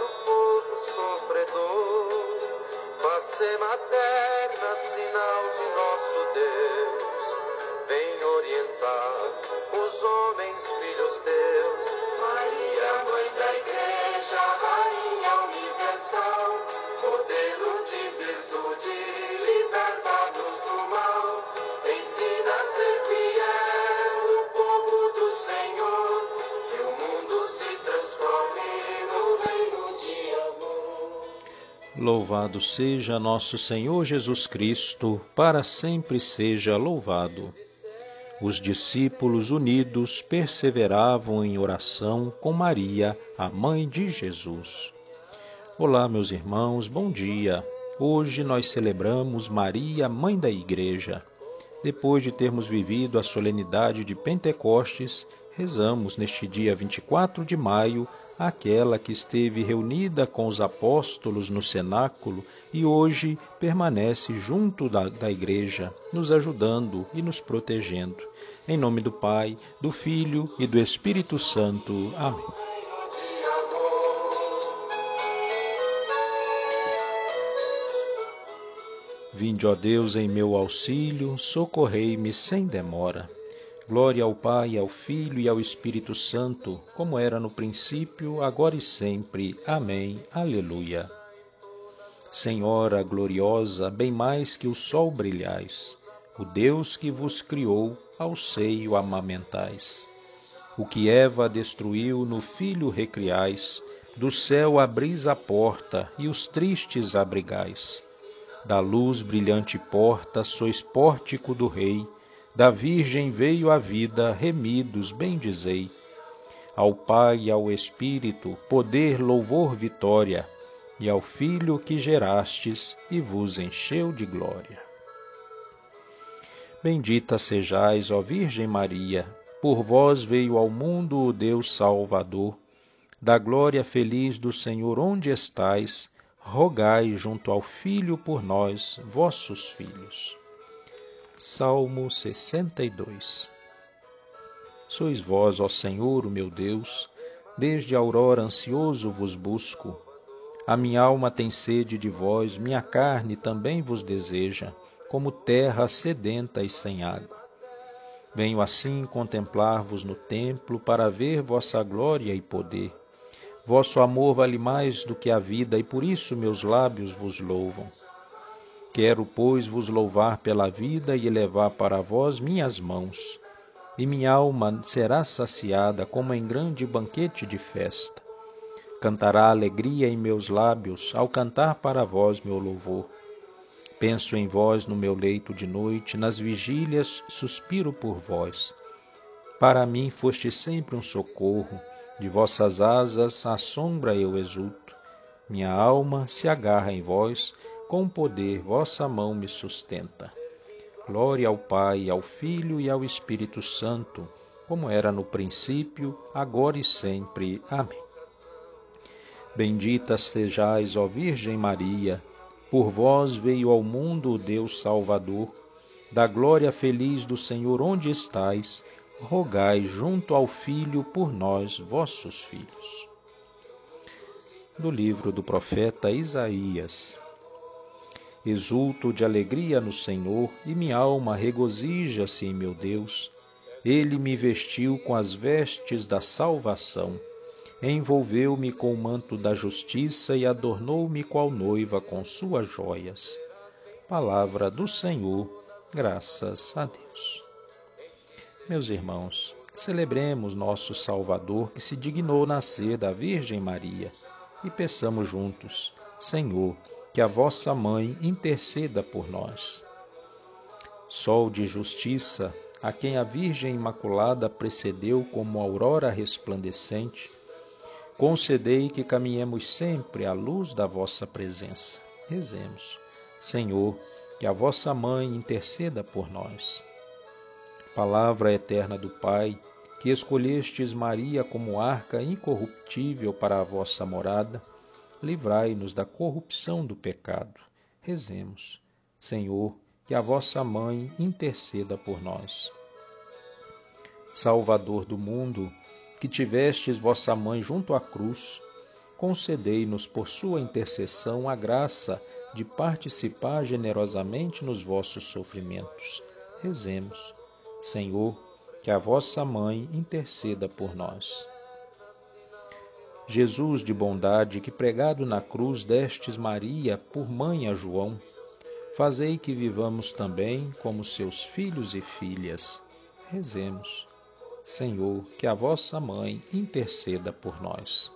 do povo sofredor, face materna, sinal de nosso Deus, vem orientar os homens, filhos teus. Maria, mãe da igreja, rainha universal, modelo de virtude, Louvado seja nosso Senhor Jesus Cristo, para sempre seja louvado. Os discípulos unidos perseveravam em oração com Maria, a mãe de Jesus. Olá, meus irmãos, bom dia. Hoje nós celebramos Maria, mãe da Igreja. Depois de termos vivido a solenidade de Pentecostes, rezamos neste dia 24 de maio aquela que esteve reunida com os apóstolos no cenáculo e hoje permanece junto da, da igreja, nos ajudando e nos protegendo. Em nome do Pai, do Filho e do Espírito Santo. Amém. Vinde, ó Deus, em meu auxílio, socorrei-me sem demora. Glória ao Pai, ao Filho e ao Espírito Santo, como era no princípio, agora e sempre. Amém. Aleluia. Senhora gloriosa, bem mais que o sol brilhais, o Deus que vos criou, ao seio amamentais. O que Eva destruiu, no Filho recriais, do céu abris a porta e os tristes abrigais. Da luz brilhante porta sois pórtico do Rei, da Virgem veio a vida, remidos bendizei. Ao Pai e ao Espírito, poder, louvor, vitória, e ao Filho que gerastes e vos encheu de glória. Bendita sejais, ó Virgem Maria, por vós veio ao mundo o Deus Salvador. Da glória feliz do Senhor onde estais, rogai junto ao Filho por nós, vossos filhos. Salmo 62 Sois vós, ó Senhor, o meu Deus, desde a aurora ansioso vos busco. A minha alma tem sede de vós, minha carne também vos deseja, como terra sedenta e sem água. Venho assim contemplar-vos no templo para ver vossa glória e poder. Vosso amor vale mais do que a vida, e por isso meus lábios vos louvam. Quero, pois, vos louvar pela vida e elevar para vós minhas mãos, e minha alma será saciada como em grande banquete de festa. Cantará alegria em meus lábios ao cantar para vós meu louvor. Penso em vós no meu leito de noite, nas vigílias suspiro por vós. Para mim foste sempre um socorro, de vossas asas à sombra eu exulto. Minha alma se agarra em vós, com poder vossa mão me sustenta. Glória ao Pai, ao Filho e ao Espírito Santo, como era no princípio, agora e sempre. Amém. Bendita sejais, ó Virgem Maria, por vós veio ao mundo o Deus Salvador. Da glória feliz do Senhor onde estais, rogai junto ao Filho por nós, vossos filhos. Do livro do profeta Isaías. Exulto de alegria no Senhor e minha alma regozija-se em meu Deus. Ele me vestiu com as vestes da salvação, envolveu-me com o manto da justiça e adornou-me qual noiva com suas joias. Palavra do Senhor, graças a Deus. Meus irmãos, celebremos nosso Salvador que se dignou nascer da Virgem Maria e peçamos juntos, Senhor, que a vossa mãe interceda por nós. Sol de justiça, a quem a Virgem Imaculada precedeu como aurora resplandecente, concedei que caminhemos sempre à luz da vossa presença. Rezemos. Senhor, que a vossa mãe interceda por nós. Palavra eterna do Pai, que escolhestes Maria como arca incorruptível para a vossa morada, livrai-nos da corrupção do pecado. Rezemos. Senhor, que a vossa mãe interceda por nós. Salvador do mundo, que tivestes vossa mãe junto à cruz, concedei-nos por sua intercessão a graça de participar generosamente nos vossos sofrimentos. Rezemos. Senhor, que a vossa mãe interceda por nós. Jesus de bondade, que pregado na cruz destes Maria por mãe a João, fazei que vivamos também como seus filhos e filhas. Rezemos. Senhor, que a vossa mãe interceda por nós.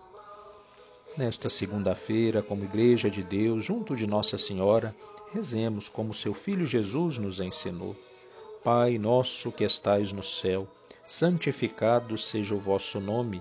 Nesta segunda-feira, como Igreja de Deus, junto de Nossa Senhora, rezemos como seu Filho Jesus nos ensinou. Pai nosso que estais no céu, santificado seja o vosso nome.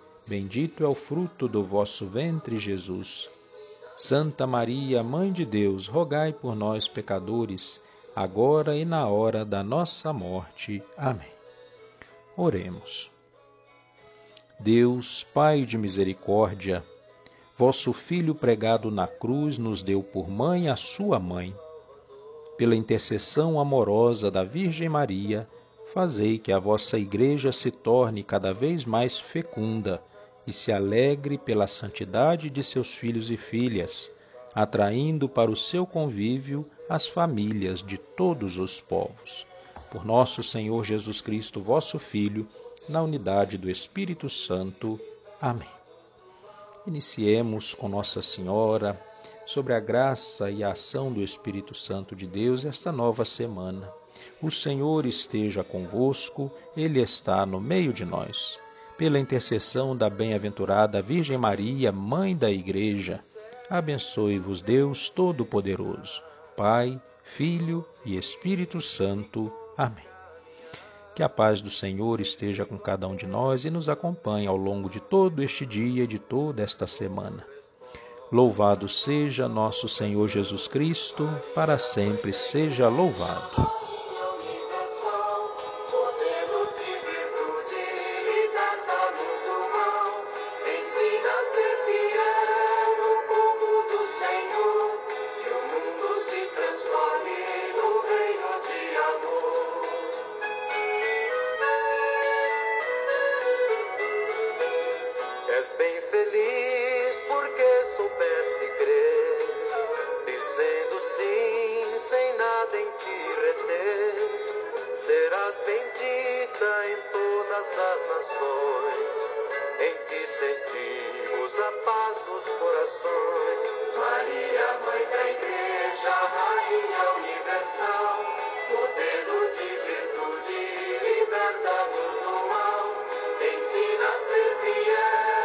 bendito é o fruto do vosso ventre, Jesus. Santa Maria, Mãe de Deus, rogai por nós, pecadores, agora e na hora da nossa morte. Amém. Oremos. Deus, Pai de misericórdia, Vosso Filho pregado na cruz nos deu por mãe a sua mãe. Pela intercessão amorosa da Virgem Maria, fazei que a vossa Igreja se torne cada vez mais fecunda e se alegre pela santidade de seus filhos e filhas, atraindo para o seu convívio as famílias de todos os povos. Por nosso Senhor Jesus Cristo, vosso Filho, na unidade do Espírito Santo. Amém. Iniciemos com Nossa Senhora, sobre a graça e a ação do Espírito Santo de Deus, esta nova semana. O Senhor esteja convosco, Ele está no meio de nós. Pela intercessão da bem-aventurada Virgem Maria, Mãe da Igreja, abençoe-vos Deus Todo-Poderoso, Pai, Filho e Espírito Santo. Amém. Que a paz do Senhor esteja com cada um de nós e nos acompanhe ao longo de todo este dia e de toda esta semana. Louvado seja nosso Senhor Jesus Cristo, para sempre seja louvado. todas as nações. Em ti sentimos a paz dos corações. Maria, mãe da igreja, rainha universal, modelo de virtude, liberta-nos do mal, ensina a ser fiel.